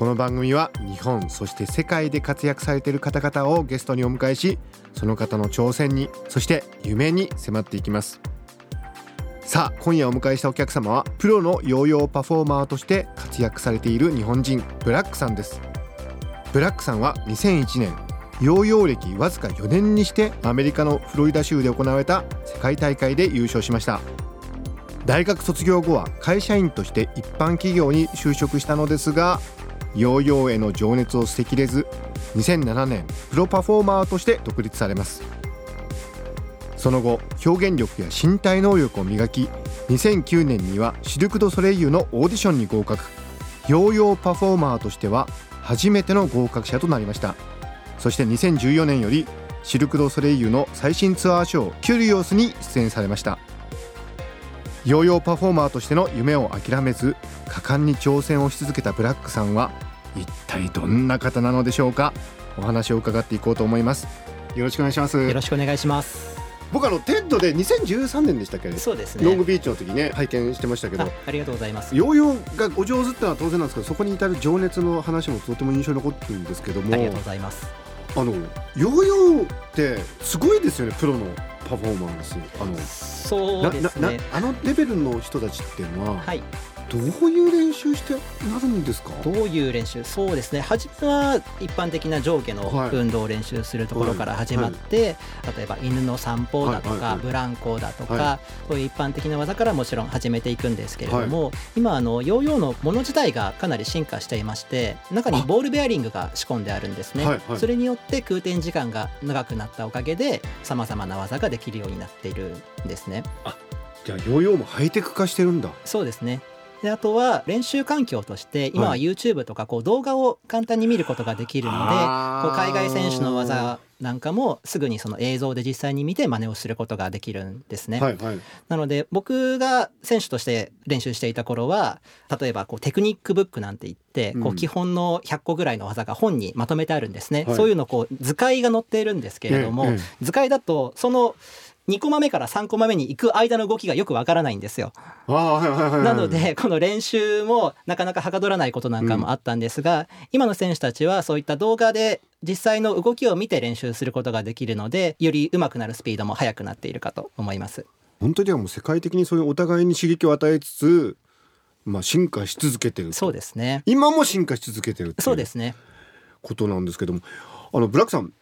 この番組は日本そして世界で活躍されている方々をゲストにお迎えしその方の挑戦にそして夢に迫っていきます。さあ今夜お迎えしたお客様はプロのヨーヨーパフォーマーとして活躍されている日本人ブラックさんです。ブラックさんは2001年ヨーヨー歴わずか4年にしてアメリカのフロリダ州で行われた世界大会で優勝しました。大学卒業後は会社員として一般企業に就職したのですがヨーヨーへの情熱を捨てきれず2007年プロパフォーマーとして独立されます。その後表現力や身体能力を磨き2009年にはシルク・ド・ソレイユのオーディションに合格。ヨーヨーパフォーマーとしては初めての合格者となりました。そして2014年よりシルク・ド・ソレイユの最新ツアーショー「キュリオス」に出演されました。ヨーヨーパフォーマーとしての夢を諦めず果敢に挑戦をし続けたブラックさんは一体どんな方なのでしょうか？お話を伺っていこうと思います。よろしくお願いします。よろしくお願いします。僕あの TED で2013年でしたっけそうですね。ロングビーチの時ね拝見してましたけど。ありがとうございます。ヨーヨーがお上手ってのは当然なんですけどそこに至る情熱の話もとても印象に残ってるんですけども。ありがとうございます。あのヨーヨーってすごいですよねプロのパフォーマンス。あのそうですね。あのレベルの人たちっていうのは、はいどういう練習してなるんですか？どういう練習？そうですね。初めは一般的な上下の運動を練習するところから始まって、はい。はい、例えば犬の散歩だとか、はいはいはい、ブランコだとか、はい、そういう一般的な技からもちろん始めていくんですけれども、今あのヨーヨーのもの自体がかなり進化していまして中にボールベアリングが仕込んであるんですね、はいはい、それによって空転時間が長くなったおかげでさまざまな技ができるようになっているんですね。じゃあヨーヨーもハイテク化してるんだ。そうですねであとは練習環境として今は YouTube とかこう動画を簡単に見ることができるので、こう海外選手の技なんかもすぐにその映像で実際に見て真似をすることができるんですね。はいはい、なので僕が選手として練習していた頃は例えばこうテクニックブックなんて言ってこう基本の100個ぐらいの技が本にまとめてあるんですね。はい、そういうのこう図解が載っているんですけれども、図解だとその2コマ目から3コマ目に行く間の動きがよくわからないんですよ。なのでこの練習もなかなかはかどらないことなんかもあったんですが、うん、今の選手たちはそういった動画で実際の動きを見て練習することができるのでより上手くなるスピードも速くなっているかと思います。本当にはもう世界的にそういうお互いに刺激を与えつつ、まあ、進化し続けてるそうですね。今も進化し続けてるそうですね。ことなんですけども。あのブラックさん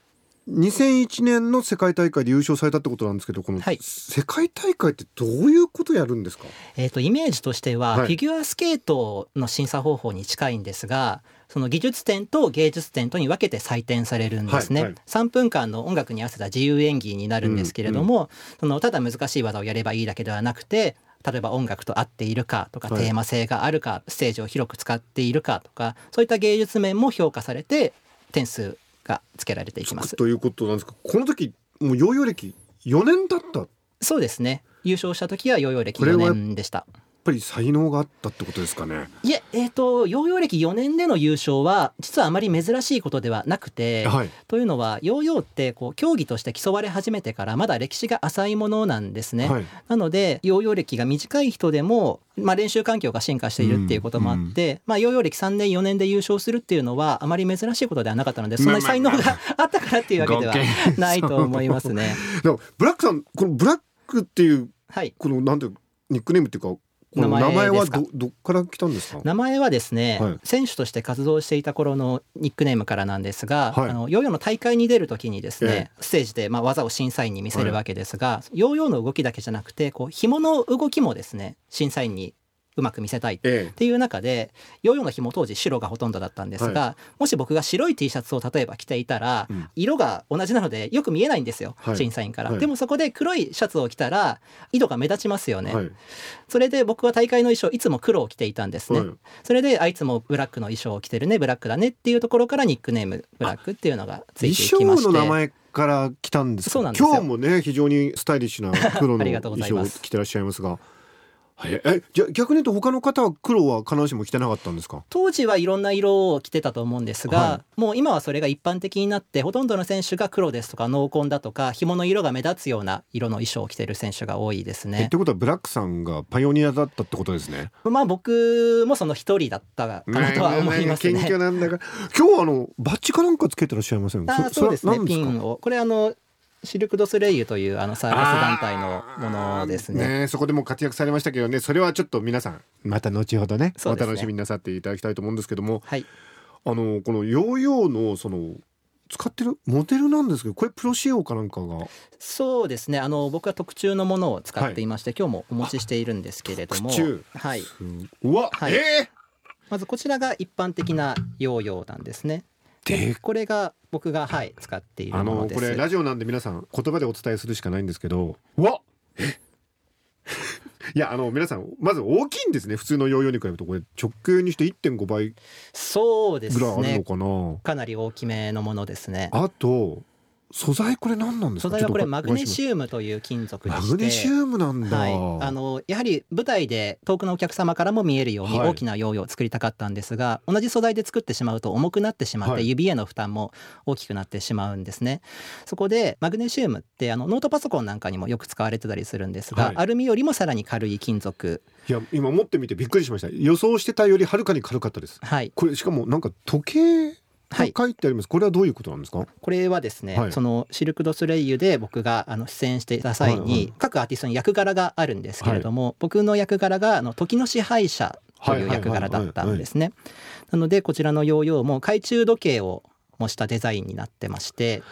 2001年の世界大会で優勝されたってことなんですけどこの世界大会ってどういうことやるんですか、えーと、イメージとしては、フィギュアスケートの審査方法に近いんですがその技術点と芸術点とに分けて採点されるんですね、はいはい、3分間の音楽に合わせた自由演技になるんですけれども、うんうん、そのただ難しい技をやればいいだけではなくて例えば音楽と合っているかとか、テーマ性があるかステージを広く使っているかとかそういった芸術面も評価されて点数がつけられていきます。ということなんですか。この時もうヨーヨー歴4年だった。そうですね。優勝した時はヨーヨー歴4年でしたぱり才能があったってことですかね。いええーと、ヨーヨー歴4年での優勝は実はあまり珍しいことではなくて、はい、というのはヨーヨーってこう競技として競われ始めてからまだ歴史が浅いものなんですね、はい、なのでヨーヨー歴が短い人でもまあ、練習環境が進化しているっていうこともあって、うん、まあ、ヨーヨー歴3年4年で優勝するっていうのはあまり珍しいことではなかったのでそんなに才能があ。ったからっていうわけではないと思いますね。ブラックさんこのブラックっていう、はい、このなんてニックネームっていうか名前はどどっから来たんですか？名前はですね、はい、選手として活動していた頃のニックネームからなんですが、はい、あのヨーヨーの大会に出る時にですね、えー、ステージでまあ技を審査員に見せるわけですが、はい、ヨーヨーの動きだけじゃなくてこう紐の動きもですね審査員にうまく見せたいっえていう中でヨーヨーの紐当時白がほとんどだったんですが、はもし僕が白い T シャツを例えば着ていたら、うん。色が同じなのでよく見えないんですよ、はい。審査員から、はい。でもそこで黒いシャツを着たら色が目立ちますよね、それで僕は大会の衣装いつも黒を着ていたんですね、はい。それであいつもブラックの衣装を着てるねブラックだねっていうところからニックネームブラックっていうのがついていき衣まして。装の名前から来たんですか？そうなんですよ。今日もね非常にスタイリッシュな黒の衣装を着てらっしゃいますがええじゃあ逆に言うと他の方は黒は必ずしも着てなかったんですか？当時はいろんな色を着てたと思うんですが、はもう今はそれが一般的になってほとんどの選手が黒ですとか濃紺だとか紐の色が目立つような色の衣装を着てる選手が多いですえっねて。ことはブラックさんがパイオニアだったってことですね。まあ僕もその一人だったかなとは思いますね。なんだが。今日はあのバッジかなんかつけてらっしゃいません？あそうですね。ピンを。これあのシルク・ドゥソレイユというあのサーカス団体のものですね。ねそこでも活躍されましたけどね。それはちょっと皆さんまた後ほどね。ね楽しみになさっていただきたいと思うんですけども。はい、あのこのヨーヨーのその使ってるモデルなんですけどこれプロ仕様かなんかが？そうですね。あの僕は特注のものを使っていまして、今日もお持ちしているんですけれども。特注。はい、うわ、はい。えまずこちらが一般的なヨーヨーなんですね。これが僕がはい使っているあものです。のこれラジオなんで皆さん言葉でお伝えするしかないんですけどうわえ？いやあの皆さんまず大きいんですね普通のヨーヨーに比べるとこれ直径にして1.5倍そうですぐらいあるのね。かな、かなり大きめのものですね。あと素材これ何なんですか？素材はこれマグネウシウムという金属で。マグネシウムなんだ、はい、あのやはり舞台で遠くのお客様からも見えるようにはい。大きなヨーヨーを作りたかったんですが、同じ素材で作ってしまうと重くなってしまって、はい。指への負担も大きくなってしまうんですね。そこでマグネシウムってあのノートパソコンなんかにもよく使われてたりするんですが、はい。アルミよりもさらに軽い金属。いや今持ってみてびっくりしました。予想してたよりはるかに軽かったです。はい。これしかもなんか時計書いてあります、これはどういうことなんですか？これはですね、はい。そのシルク・ドゥソレイユで僕があの出演していた際に、はい。はい各アーティストに役柄があるんですけれども、僕の役柄があの時の支配者という役柄だったんですね。なのでこちらのヨーヨーも懐中時計を模したデザインになってまして。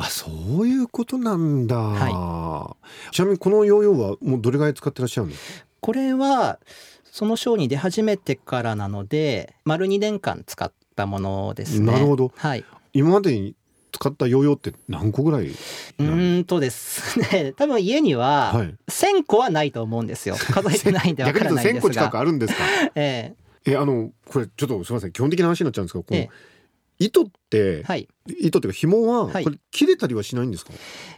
あそういうことなんだ、はちなみにこのヨーヨーはもうどれぐらい使ってらっしゃるんですか？これはそのショーに出始めてからなので丸2年間使ったものですね。なるほど。はい、今までに使ったヨーヨーって何個ぐらいうーんとですね。多分家にははい。1,000個はないと思うんですよ。数えてないんでわ 逆に言うと1000からないんです個近くが。あるんですか？ええ。あのこれちょっとすみません。基本的な話になっちゃうんですけどこのええ糸って、えはい、糸っていうか紐ははい。これ切れたりはしないんですか、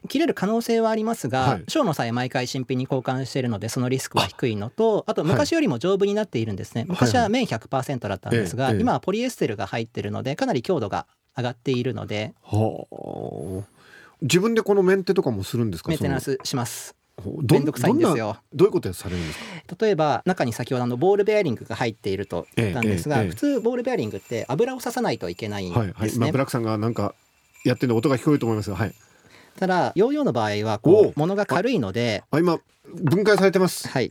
切れる可能性はありますが、はい。ショーの際毎回新品に交換しているのでそのリスクは低いのとあと昔よりも丈夫になっているんですね、昔は綿100%だったんですが、ええええ。今はポリエステルが入っているのでかなり強度が上がっているので。はあ。自分でこのメンテとかもするんですか？メンテナンそスします。のどめんどくさいんですよ。どなどういうことされるんですか？例えば中に先ほどあのボールベアリングが入っていると言ったんですが、ええええ普通ボールベアリングって油を刺さないといけないんはいはい。今ですね、ブラックさんがなんかやってるの音が聞こえると思いますがはい。ただヨーヨーの場合はこう物が軽いのであ今分解されてます。はい。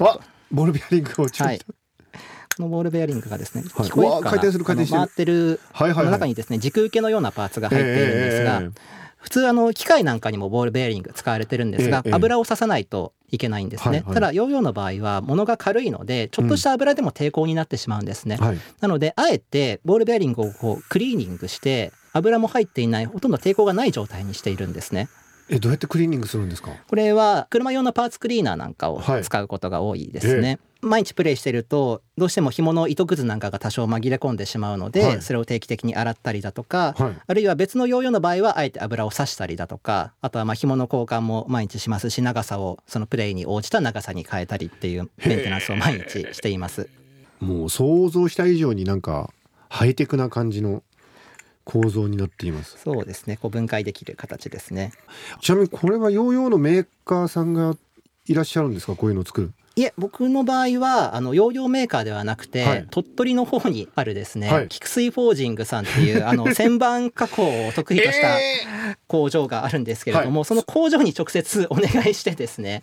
あボールベアリングをちょっと、はい。このボールベアリングがですね、はい。聞こえるかな。うわ回転する回転してる。回ってるはいはいはい。この中にですね軸受けのようなパーツが入っているんですが、ええ普通あの機械なんかにもボールベアリング使われてるんですが、ええ油を刺さないといけないんですね、ただヨーヨーの場合は物が軽いのでちょっとした油でも抵抗になってしまうんですね、はい。なのであえてボールベアリングをこうクリーニングして油も入っていないほとんど抵抗がない状態にしているんですねえどうやってクリーニングするんですか？これは車用のパーツクリーナーなんかをはい使うことが多いですね、毎日プレイしてるとどうしても紐の糸くずなんかが多少紛れ込んでしまうので、はい。それを定期的に洗ったりだとか、はい。あるいは別のヨーヨーの場合はあえて油を刺したりだとかあとはまあ紐の交換も毎日しますし長さをそのプレイに応じた長さに変えたりっていうメンテナンスを毎日しています。もう想像した以上になんかハイテクな感じの構造になっています。そうですね。こう分解できる形ですね。ちなみにこれはヨーヨーのメーカーさんがいらっしゃるんですか？こういうのを作る。いえ僕の場合はあのヨーヨーメーカーではなくて、はい。鳥取の方にあるですね、はい。菊水フォージングさんっていう あの旋盤加工を得意とした工場があるんですけれども、その工場に直接お願いしてですね。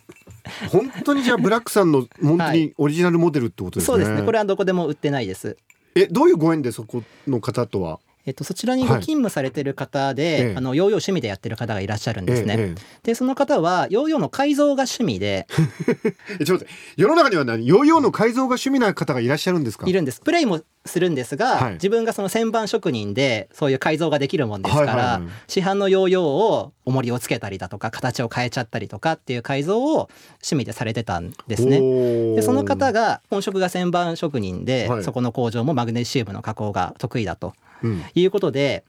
本当にじゃあブラックさんの本当にオリジナルモデルってことですね、そうですね。これはどこでも売ってないです。えどういうご縁でそこの方とは？えっと、そちらにご勤務されてる方で、ええ。あのヨーヨー趣味でやってる方がいらっしゃるんですね。ええでその方はヨーヨーの改造が趣味で ええちょっと世の中には何？ヨーヨーの改造が趣味な方がいらっしゃるんですか？いるんです。プレイもするんですが、はい。自分がその旋盤職人でそういう改造ができるもんですから、はいはいはい。市販のヨーヨーを重りをつけたりだとか形を変えちゃったりとかっていう改造を趣味でされてたんですね。ねでその方が本職が旋盤職人で、はい。そこの工場もマグネシウムの加工が得意だと。うんいうことで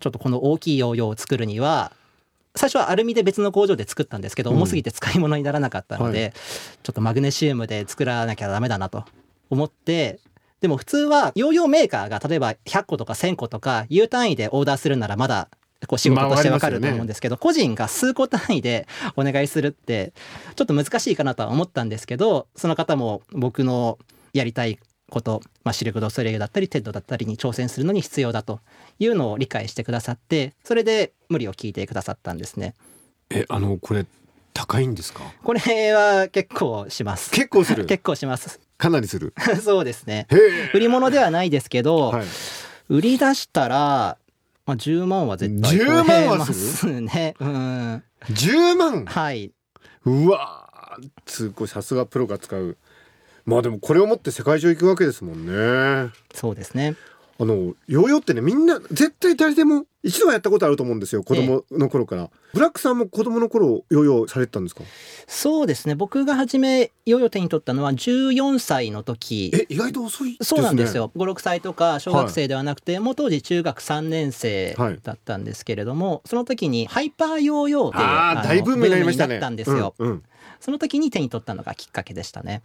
ちょっとこの大きいヨーヨーを作るには最初はアルミで別の工場で作ったんですけどうん。重すぎて使い物にならなかったので、はちょっとマグネシウムで作らなきゃダメだなと思ってでも普通はヨーヨーメーカーが例えば100個とか1000個とかいう単位でオーダーするならまだこう仕事としてわかると思うんですけど、個人が数個単位でお願いするってちょっと難しいかなとは思ったんですけどその方も僕のやりたいこと、まあ、シルク・ドゥ・ソレイユだったり TED だったりに挑戦するのに必要だというのを理解してくださってそれで無理を聞いてくださったんですね。えあのこれ高いんですか？これは結構します。結構する？結構します。かなりする？そうですね。売り物ではないですけど、はい売り出したら、まあ、10万は絶対10万はすね。うん。10万？はい。うわーすごいさすがプロが使うまあでもこれを持って世界中行くわけですもんね。あそうですね。のヨーヨーってねみんな絶対誰でも一度はやったことあると思うんですよ子供の頃から、ブラックさんも子供の頃ヨーヨーされてたんですか？そうですね。僕が初めヨーヨー手に取ったのは14歳の時。え意外と遅いですね。そうなんですよ。56歳とか小学生ではなくて、もう当時中学3年生はい。だったんですけれども、その時にハイパーヨーヨーっていうあのあ大ブームになりましたね。ったんですよ、うんうんその時に手に取ったのがきっかけでしたね。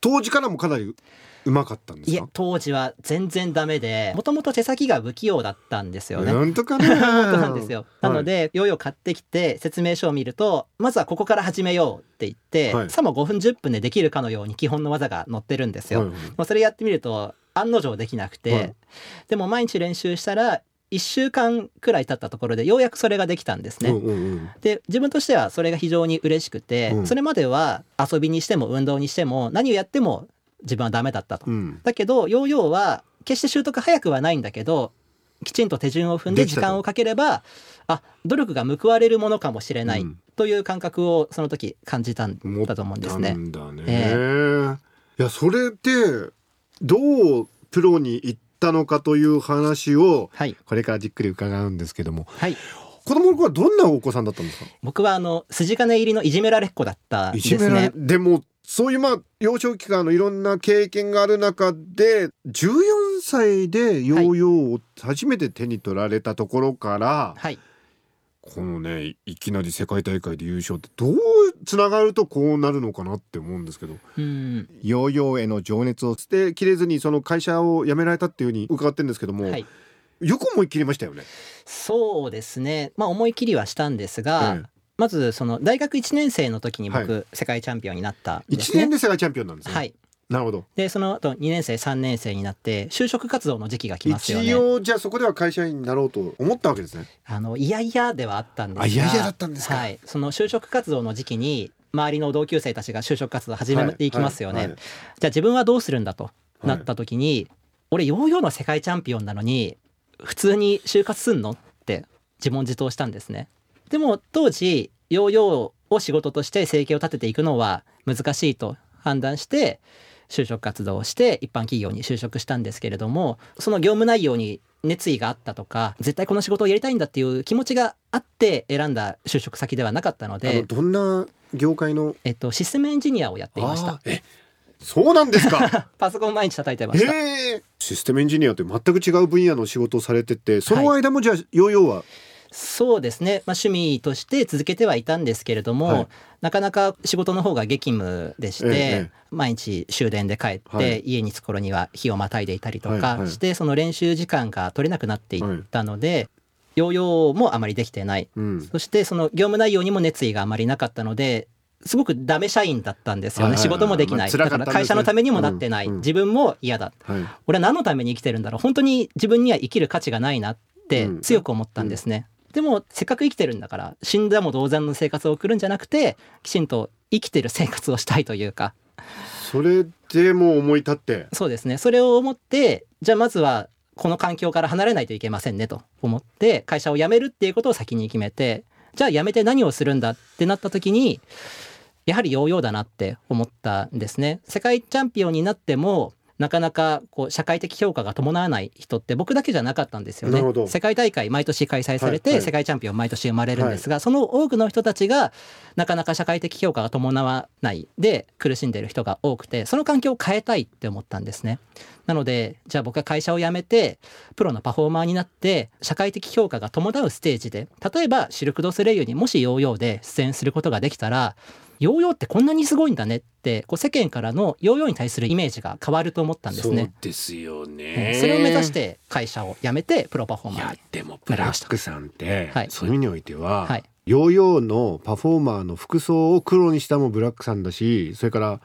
当時からもかなりうまかったんですか？いえ当時は全然ダメでもともと手先が不器用だったんですよね。なんとかね。本当なんですよ。なので、ヨーヨー買ってきて説明書を見ると、まずはここから始めようって言って、はい。さも5分10分でできるかのように基本の技が載ってるんですよ。はいはい。まあそれやってみると案の定できなくて、はい。でも毎日練習したら1週間くらい経ったところでようやくそれができたんですね。うんうんうん。で自分としてはそれが非常に嬉しくて、うん。それまでは遊びにしても運動にしても何をやっても自分はダメだったと。うん。だけどヨーヨーは決して習得早くはないんだけどきちんと手順を踏んで時間をかければあ努力が報われるものかもしれないうん。という感覚をその時感じたんだと思うんですたね。ね、えいやそれってどうプロに行ったのかという話をはい、これからじっくり伺うんですけども。はい、子供の頃はどんなお子さんだったんですか？僕はあの筋金入りのいじめられっ子だったんですいじめられね。でもそういうまあ幼少期間のいろんな経験がある中で14歳でヨーヨーを初めて手に取られたところから、はい、このねいきなり世界大会で優勝ってどうつながるとこうなるのかなって思うんですけどうん、ヨーヨーへの情熱を捨てきれずにその会社を辞められたっていうふうに伺ってるんですけども、はい、よく思い切りましたよね。そうですね。まあ思い切りはしたんですが、えまずその大学1年生の時に僕、は世界チャンピオンになったんえ1ですね。年で世界チャンピオンなんですね。はい。なるほど。でその後2年生3年生になって就職活動の時期が来ますよね一。応じゃあそこでは会社員になろうと思ったわけですね。あのいやいやではあったんですがあいやいやだったんですかはい、その就職活動の時期に周りの同級生たちが就職活動を始めていきますよね、はいはいじゃあ自分はどうするんだとなった時に、俺ヨーヨーの世界チャンピオンなのに普通に就活すんのって自問自答したんですねでも当時ヨーヨーを仕事として生計を立てていくのは難しいと判断して就職活動をして一般企業に就職したんですけれどもその業務内容に熱意があったとか絶対この仕事をやりたいんだっていう気持ちがあって選んだ就職先ではなかったので、どんな業界の？えっと、システムエンジニアをやっていました。えそうなんですか？パソコン毎日叩いてました。システムエンジニアって全く違う分野の仕事をされてて、その間もじゃあヨーヨーは、そうですね、まあ、趣味として続けてはいたんですけれども、はい。なかなか仕事の方が激務でして、ええ毎日終電で帰って、はい。家に着く頃には日をまたいでいたりとはいはい。かして、その練習時間が取れなくなっていったので、ヨーヨーもあまりできてない。うん、そしてその業務内容にも熱意があまりなかったのですごくダメ社員だったんですよね、はいはい。はい仕事もできない、だから会社のためにもなってない、うん。うん。自分も嫌だはい。俺は何のために生きてるんだろう。本当に自分には生きる価値がないなってうん。強く思ったんですね、でもせっかく生きてるんだから死んだも同然の生活を送るんじゃなくてきちんと生きてる生活をしたいというか。それでもう思い立って、そうですね。それを思ってじゃあまずはこの環境から離れないといけませんねと。思って会社を辞めるっていうことを先に決めてじゃあ辞めて何をするんだってなった時にやはりヨーヨーだなって思ったんですね。世界チャンピオンになってもなかなかこう社会的評価が伴わない人って僕だけじゃなかったんですよね。世界大会毎年開催されて、はいはい世界チャンピオン毎年生まれるんですが、その多くの人たちがなかなか社会的評価が伴わないで苦しんでいる人が多くてその環境を変えたいって思ったんですね。なのでじゃあ僕は会社を辞めてプロのパフォーマーになって社会的評価が伴うステージで例えばシルク・ドゥ・ソレイユにもしヨーヨーで出演することができたらヨーヨーってこんなにすごいんだねってこう世間からのヨーヨーに対するイメージが変わると思ったんですそうね。ですようねんそれを目指して会社を辞めてプロパフォーマーに。でもブラックさんって、はい。そういう意味においては、はい。ヨーヨーのパフォーマーの服装を黒にしたもブラックさんだしそれから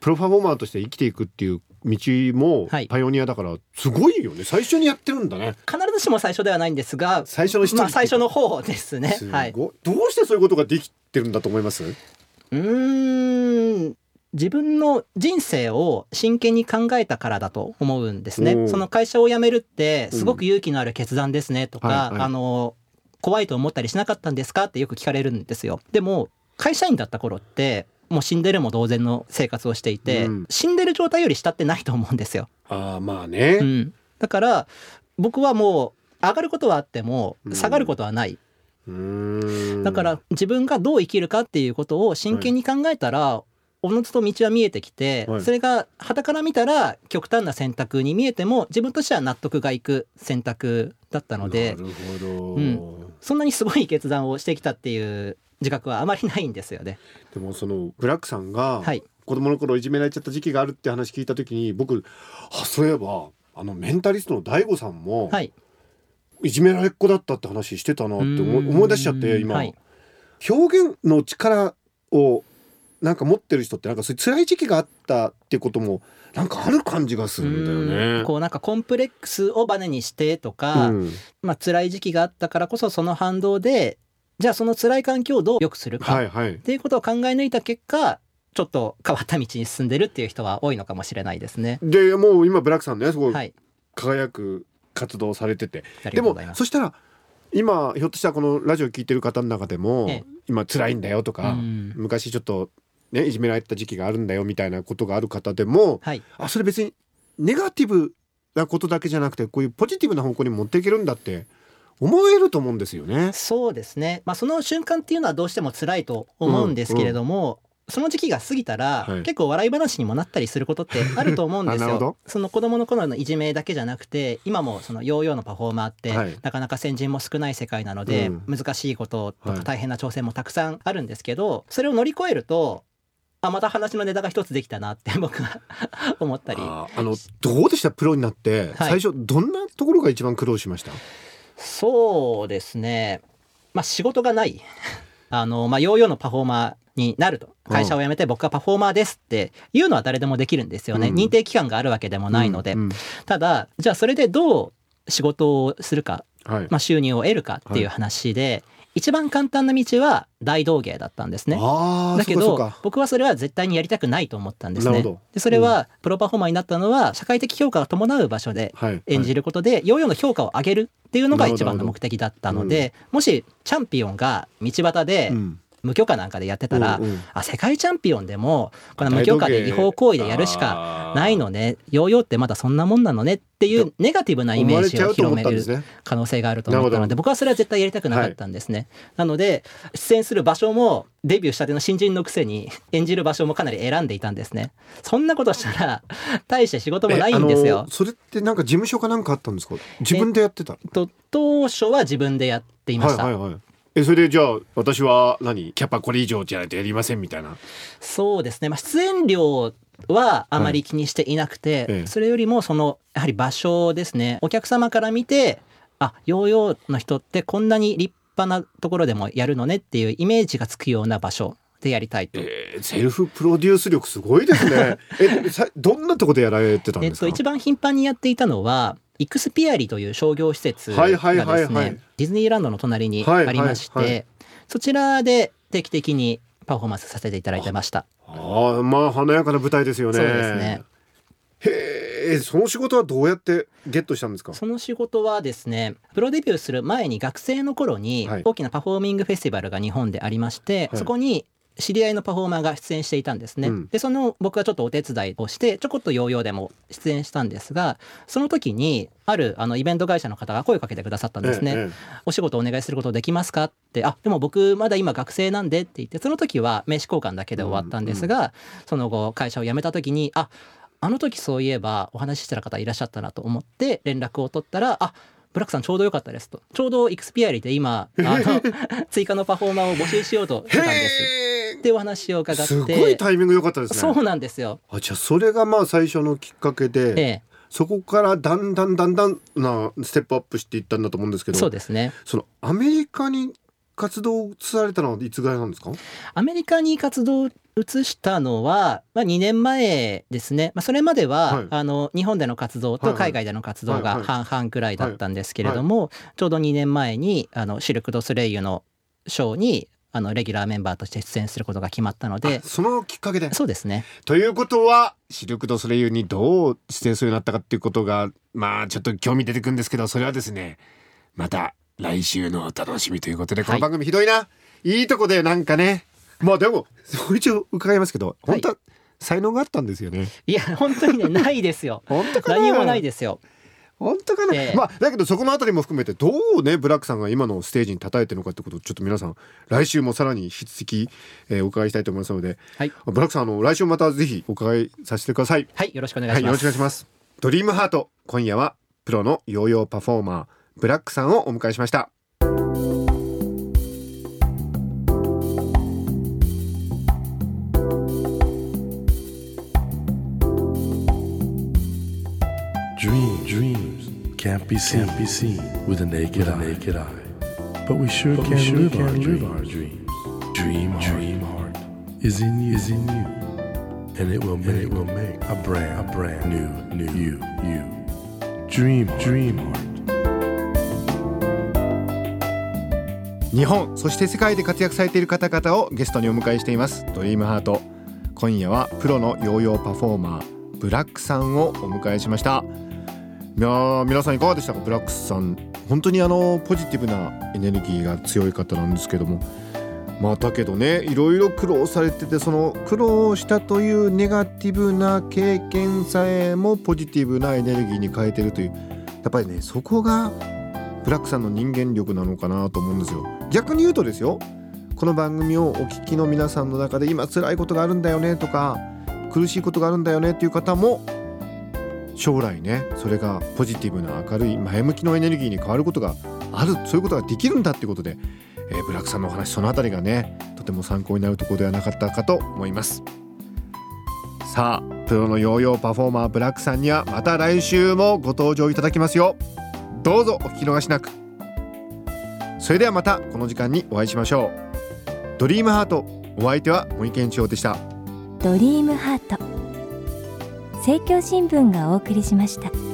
プロパフォーマーとして生きていくっていう道もはい。パイオニアだからすごいよね。最初にやってるんだね。必ずしも最初ではないんですが最初のまあ最初の方ですね。すごい、はい、どうしてそういうことができてるんだと思います？うーん自分の人生を真剣に考えたからだと思うんですね。その会社を辞めるってすごく勇気のある決断ですねとか、はいはいあの怖いと思ったりしなかったんですかってよく聞かれるんですよ。でも会社員だった頃ってもう死んでるも同然の生活をしていて、うん死んでる状態より下ってないと思うんですよ。ああまあね、うん、だから僕はもう上がることはあっても下がることはない。だから自分がどう生きるかっていうことを真剣に考えたら、おのずと道は見えてきて、はい。それが傍から見たら極端な選択に見えても自分としては納得がいく選択だったのでなるほど、うん。そんなにすごい決断をしてきたっていう自覚はあまりないんですよね。でもそのブラックさんがはい。子供の頃いじめられちゃった時期があるって話聞いた時に僕あそういえばあのメンタリストの大悟さんもはい。いじめられっ子だったって話してたなって思い出しちゃって今、はい。表現の力をなんか持ってる人ってなんかそういう辛い時期があったっていうこともなんかある感じがするんだようねん。こうなんかコンプレックスをバネにしてとか、うん。まあ辛い時期があったからこそその反動でじゃあその辛い環境をどう良くするか、はいはい。っていうことを考え抜いた結果ちょっと変わった道に進んでるっていう人は多いのかもしれないですね。でもう今ブラックさんねすごい、輝く活動をされてて、でも。そしたら今ひょっとしたらこのラジオ聞いてる方の中でも、ええ今辛いんだよとか、うん昔ちょっとねいじめられた時期があるんだよみたいなことがある方でもはい、あそれ別にネガティブなことだけじゃなくてこういうポジティブな方向に持っていけるんだって思えると思うんですよね。そうですね。まあその瞬間っていうのはどうしても辛いと思うんですけれども。その時期が過ぎたら、はい。結構笑い話にもなったりすることってあると思うんです あなるほど。よ。その子供の頃のいじめだけじゃなくて今もそのヨーヨーのパフォーマーって、はい。なかなか先人も少ない世界なので、うん。難しいこととはい。か大変な挑戦もたくさんあるんですけど、それを乗り越えるとあまた話のネタが一つできたなって 僕は 思ったり。ああのどうでした？プロになって、はい。最初どんなところが一番苦労しました？そうですね。まあ仕事がないあの、まあ、ヨーヨーのパフォーマーになると。会社を辞めて僕はパフォーマーですっていうのは誰でもできるんですよね、うん。認定機関があるわけでもないので、うんうん。ただじゃあそれでどう仕事をするか、はい。まあ、収入を得るかっていう話で、一番簡単な道は大道芸だったんですね。だけど僕はそれは絶対にやりたくないと思ったんですね。でそれはプロパフォーマーになったのは社会的評価が伴う場所ではい。演じることでヨーヨーの評価を上げるっていうのが一番の目的だったのでもしチャンピオンが道端でうん無許可なんかでやってたらうんうんあ世界チャンピオンでもこの無許可で違法行為でやるしかないのねヨーヨーってまだそんなもんなのねっていうネガティブなイメージを広めるね。可能性があると思ったので僕はそれは絶対やりたくなかったんですね。なので出演する場所もデビューしたての新人のくせに演じる場所もかなり選んでいたんですね。そんなことしたら大して仕事もないんですよ。それってなんか事務所かなんかあったんですか？自分でやってたと当初は自分でやっていました。はいはいはいえそれでじゃあ私は何？キャパこれ以上じゃないとやりませんみたいな。そうですね、まあ、出演料はあまり気にしていなくて、ええ。それよりもそのやはり場所ですね。お客様から見てあヨーヨーの人ってこんなに立派なところでもやるのねっていうイメージがつくような場所でやりたいと。えーセルフプロデュース力すごいですね。えさどんなとこでやられてたんえっと、ですか一番頻繁にやっていたのはイクスピアリという商業施設がですねディズニーランドの隣にはいありまして、そちらで定期的にパフォーマンスさせていただいてました。ああまあ華やかな舞台ですよね。そうですね。へへえその仕事はどうやってゲットしたんですか？その仕事はですねプロデビューする前に学生の頃にはい。大きなパフォーミングフェスティバルが日本でありまして、はい。そこに知り合いのパフォーマーが出演していたんですね、うん。でその僕はちょっとお手伝いをしてちょこっとヨーヨーでも出演したんですがその時にあるあのイベント会社の方が声をかけてくださったんですね、ええお仕事お願いすることできますか？ってあでも僕まだ今学生なんでって言ってその時は名刺交換だけで終わったんですが、その後会社を辞めた時にああの時そういえばお話ししてた方いらっしゃったなと思って連絡を取ったらあブラックさんちょうどよかったですと。ちょうどイクスピアリで今あの 追加のパフォーマーを募集しようとしてたんです。へっていうお話を伺って。すごいタイミング良かったですね。そうなんですよ。あじゃあそれがまあ最初のきっかけで、ええ、そこからだんだんだんだんなステップアップしていったんだと思うんですけどそうですね。そのアメリカに活動されたのはいつぐらいなんですか？アメリカに活動を移したのは、まあ、2年前ですね、まあ、それまでは、はい。あの日本での活動はいはい。と海外での活動はいはい。が半々くらいだったんですけれども、ちょうど2年前にあのシルク・ドゥ・ソレイユのショーにあのレギュラーメンバーとして出演することが決まったのであそのきっかけで？そうですね。ということはシルク・ドゥ・ソレイユにどう出演するようになったかっていうことがまあちょっと興味出てくるんですけどそれはですねまた来週のお楽しみということでこの番組ひどいな、い、いとこでなんかねまあでも一応伺いますけど本当は才能があったんですよね。いや本当にね ないですよ。本当かな？何もないですよ。本当かな、ええ。まあだけどそこのあたりも含めてどうねブラックさんが今のステージに叩いてるのかってことをちょっと皆さん来週もさらに引き続き、えーお伺いしたいと思いますので、はい。ブラックさんあの来週またぜひお伺いさせてください。はいよろしくお願いはい、よろしくします、お願いします。ドリームハート、今夜はプロのヨーヨーパフォーマー、ブラックさんをお迎えしました。Can't be seen, can't be seen with a naked, eye. naked eye. But we sure can, live, our live our dreams. Dream, dream heart is in you, is in you, and it will make, it will make a brand, a brand new, new you, you. Dream, dream heart. 日本、そして世界で活躍されている方々をゲストにお迎えしています。ドリームハート。今夜はプロのヨーヨーパフォーマー、ブラックさんをお迎えしました。いや皆さんいかがでしたか？ブラックスさん。本当にあのポジティブなエネルギーが強い方なんですけども。まあだけどねいろいろ苦労されててその苦労したというネガティブな経験さえもポジティブなエネルギーに変えてるという。やっぱりねそこがブラックさんの人間力なのかなと思うんですよ。逆に言うとですよこの番組をお聞きの皆さんの中で今辛いことがあるんだよねとか苦しいことがあるんだよねっていう方も将来ねそれがポジティブな明るい前向きのエネルギーに変わることがあるそういうことができるんだってことで、えーブラックさんのお話そのあたりがねとても参考になるところではなかったかと思います。さあプロのヨーヨーパフォーマーブラックさんにはまた来週もご登場いただきますよ。どうぞお聞き逃しなく。それではまたこの時間にお会いしましょう。ドリームハートお相手は森健一郎でした。ドリームハート。政教新聞がお送りしました。